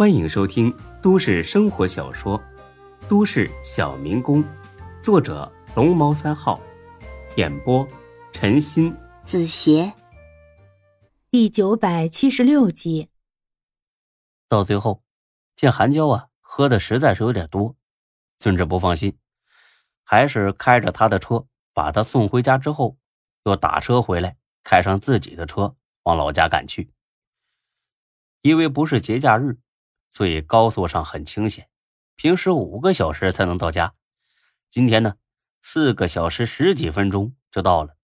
欢迎收听都市生活小说《都市小民工》，作者龙猫三号，演播陈鑫、子邪，第九百七十六集。到最后，见韩娇啊喝的实在是有点多，孙志不放心，还是开着他的车把他送回家，之后又打车回来，开上自己的车往老家赶去。因为不是节假日。所以高速上很清闲，平时五个小时才能到家，今天呢，四个小时十几分钟就到了。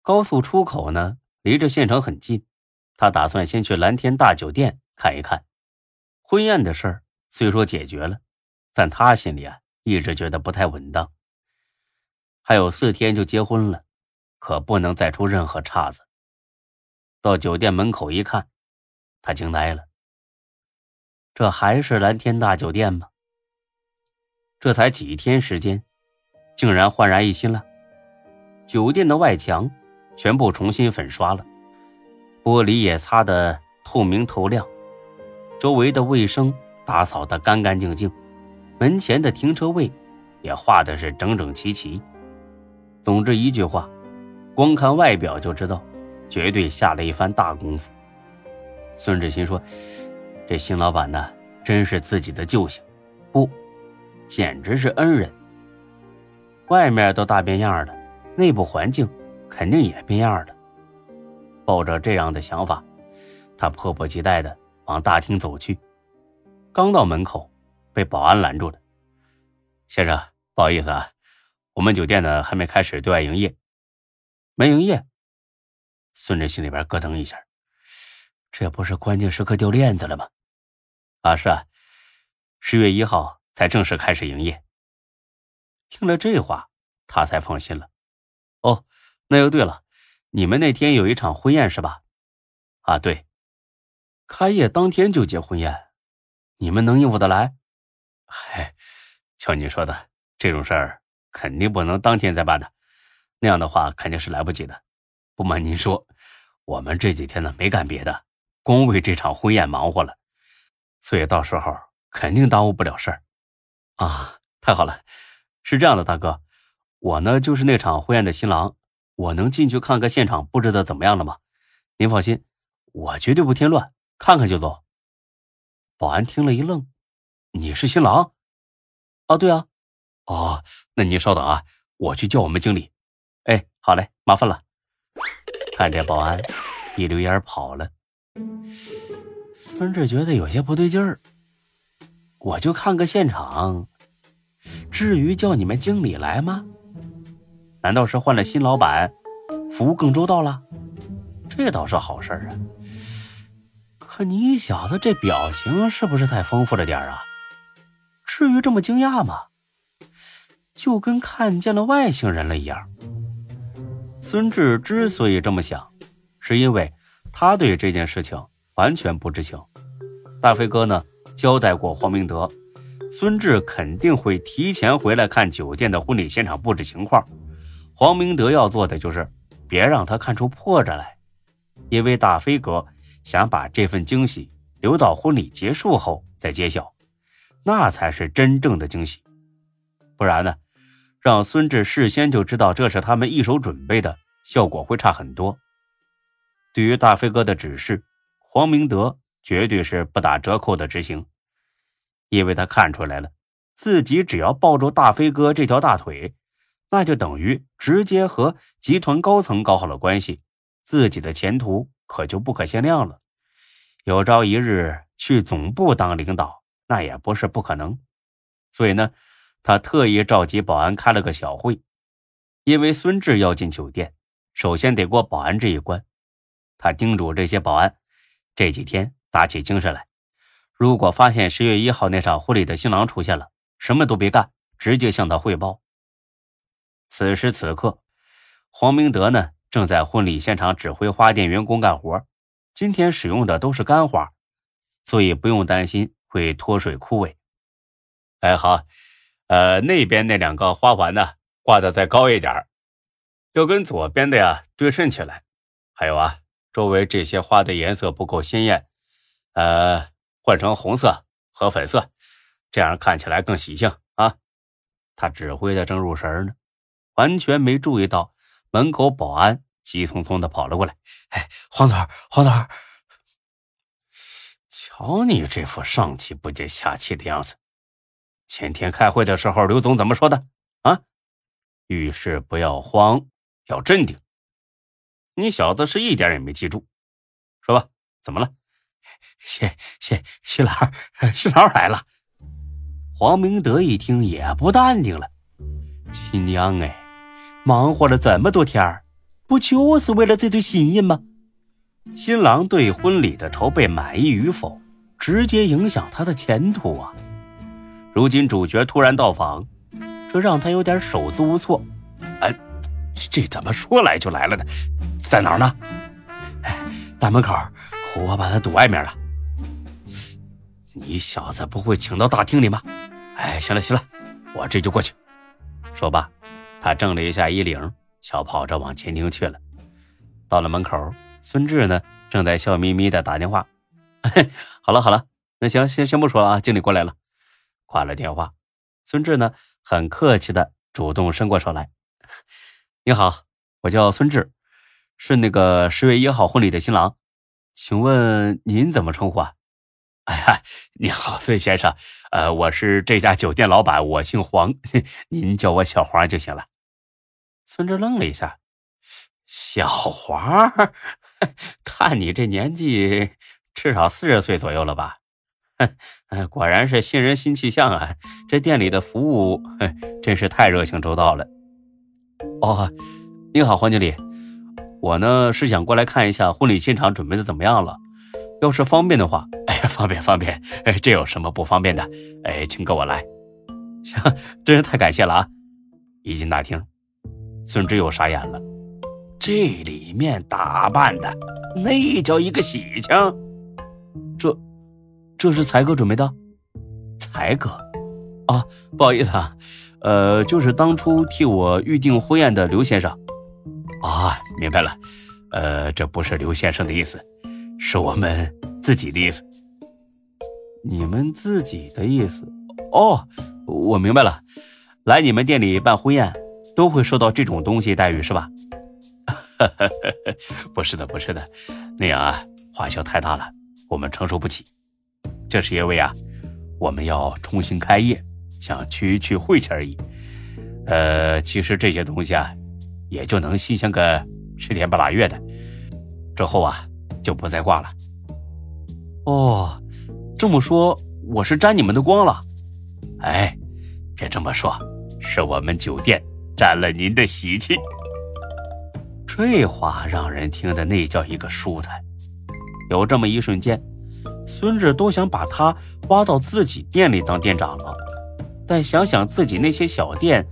高速出口呢，离着县城很近，他打算先去蓝天大酒店看一看。婚宴的事儿虽说解决了，但他心里啊一直觉得不太稳当。还有四天就结婚了，可不能再出任何岔子。到酒店门口一看，他惊呆了。这还是蓝天大酒店吗？这才几天时间，竟然焕然一新了。酒店的外墙全部重新粉刷了，玻璃也擦得透明透亮，周围的卫生打扫得干干净净，门前的停车位也画的是整整齐齐。总之一句话，光看外表就知道，绝对下了一番大功夫。孙志新说。这新老板呢，真是自己的救星，不，简直是恩人。外面都大变样了，内部环境肯定也变样了。抱着这样的想法，他迫不及待的往大厅走去。刚到门口，被保安拦住了。先生，不好意思啊，我们酒店呢还没开始对外营业，没营业。孙志心里边咯噔一下，这不是关键时刻掉链子了吗？啊，是啊，十月一号才正式开始营业。听了这话，他才放心了。哦，那又对了，你们那天有一场婚宴是吧？啊，对，开业当天就结婚宴，你们能应付得来？嗨，瞧你说的，这种事儿肯定不能当天再办的，那样的话肯定是来不及的。不瞒您说，我们这几天呢没干别的，光为这场婚宴忙活了。所以到时候肯定耽误不了事儿，啊，太好了！是这样的，大哥，我呢就是那场婚宴的新郎，我能进去看看现场布置的怎么样了吗？您放心，我绝对不添乱，看看就走。保安听了一愣：“你是新郎？啊，对啊。哦，那您稍等啊，我去叫我们经理。哎，好嘞，麻烦了。”看这保安一溜烟跑了。孙志觉得有些不对劲儿，我就看个现场，至于叫你们经理来吗？难道是换了新老板，服务更周到了？这倒是好事啊。可你小子这表情是不是太丰富了点啊？至于这么惊讶吗？就跟看见了外星人了一样。孙志之所以这么想，是因为他对这件事情。完全不知情，大飞哥呢交代过黄明德，孙志肯定会提前回来看酒店的婚礼现场布置情况。黄明德要做的就是别让他看出破绽来，因为大飞哥想把这份惊喜留到婚礼结束后再揭晓，那才是真正的惊喜。不然呢，让孙志事先就知道这是他们一手准备的，效果会差很多。对于大飞哥的指示。黄明德绝对是不打折扣的执行，因为他看出来了，自己只要抱住大飞哥这条大腿，那就等于直接和集团高层搞好了关系，自己的前途可就不可限量了。有朝一日去总部当领导，那也不是不可能。所以呢，他特意召集保安开了个小会，因为孙志要进酒店，首先得过保安这一关。他叮嘱这些保安。这几天打起精神来，如果发现十月一号那场婚礼的新郎出现了，什么都别干，直接向他汇报。此时此刻，黄明德呢正在婚礼现场指挥花店员工干活。今天使用的都是干花，所以不用担心会脱水枯萎。哎，好，呃，那边那两个花环呢，挂的再高一点要跟左边的呀对称起来。还有啊。周围这些花的颜色不够鲜艳，呃，换成红色和粉色，这样看起来更喜庆啊！他指挥的正入神呢，完全没注意到门口保安急匆匆的跑了过来。哎，黄总，黄总，瞧你这副上气不接下气的样子。前天开会的时候，刘总怎么说的？啊，遇事不要慌，要镇定。你小子是一点也没记住，说吧，怎么了？新新新郎，新郎来了。黄明德一听也不淡定了，亲娘哎，忙活了这么多天儿不就是为了这对新人吗？新郎对婚礼的筹备满意与否，直接影响他的前途啊！如今主角突然到访，这让他有点手足无措。哎，这怎么说来就来了呢？在哪儿呢？哎，大门口，我把他堵外面了。你小子不会请到大厅里吗？哎，行了行了，我这就过去。说罢，他正了一下衣领，小跑着往前厅去了。到了门口，孙志呢正在笑眯眯的打电话。好了好了，那行先先不说了啊，经理过来了。挂了电话，孙志呢很客气的主动伸过手来：“ 你好，我叫孙志，是那个十月一号婚礼的新郎，请问您怎么称呼啊？”哎呀，你好，孙先生。呃，我是这家酒店老板，我姓黄，您叫我小黄就行了。孙志愣了一下，小黄，看你这年纪，至少四十岁左右了吧？哼，果然是新人新气象啊！这店里的服务，真是太热情周到了。哦，你好，黄经理，我呢是想过来看一下婚礼现场准备的怎么样了。要是方便的话，哎呀，方便方便，哎，这有什么不方便的？哎，请跟我来。行，真是太感谢了啊！一进大厅，孙志又傻眼了，这里面打扮的那叫一个喜庆。这，这是才哥准备的？才哥，啊，不好意思啊，呃，就是当初替我预定婚宴的刘先生。啊，明白了，呃，这不是刘先生的意思。是我们自己的意思，你们自己的意思哦，我明白了。来你们店里办婚宴，都会受到这种东西待遇是吧？不是的，不是的，那样啊，花销太大了，我们承受不起。这是因为啊，我们要重新开业，想去去晦气而已。呃，其实这些东西啊，也就能新鲜个十天半拉月的，之后啊。就不再挂了。哦，这么说我是沾你们的光了？哎，别这么说，是我们酒店沾了您的喜气。这话让人听的那叫一个舒坦。有这么一瞬间，孙志都想把他挖到自己店里当店长了。但想想自己那些小店，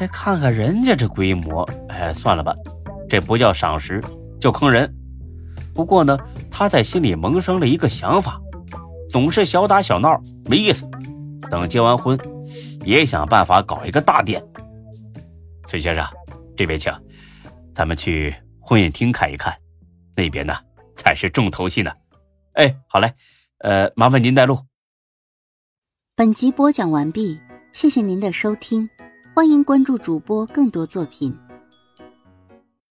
再看看人家这规模，哎，算了吧，这不叫赏识，叫坑人。不过呢，他在心里萌生了一个想法，总是小打小闹没意思。等结完婚，也想办法搞一个大店。崔先生，这边请，咱们去婚宴厅看一看，那边呢才是重头戏呢。哎，好嘞，呃，麻烦您带路。本集播讲完毕，谢谢您的收听，欢迎关注主播更多作品。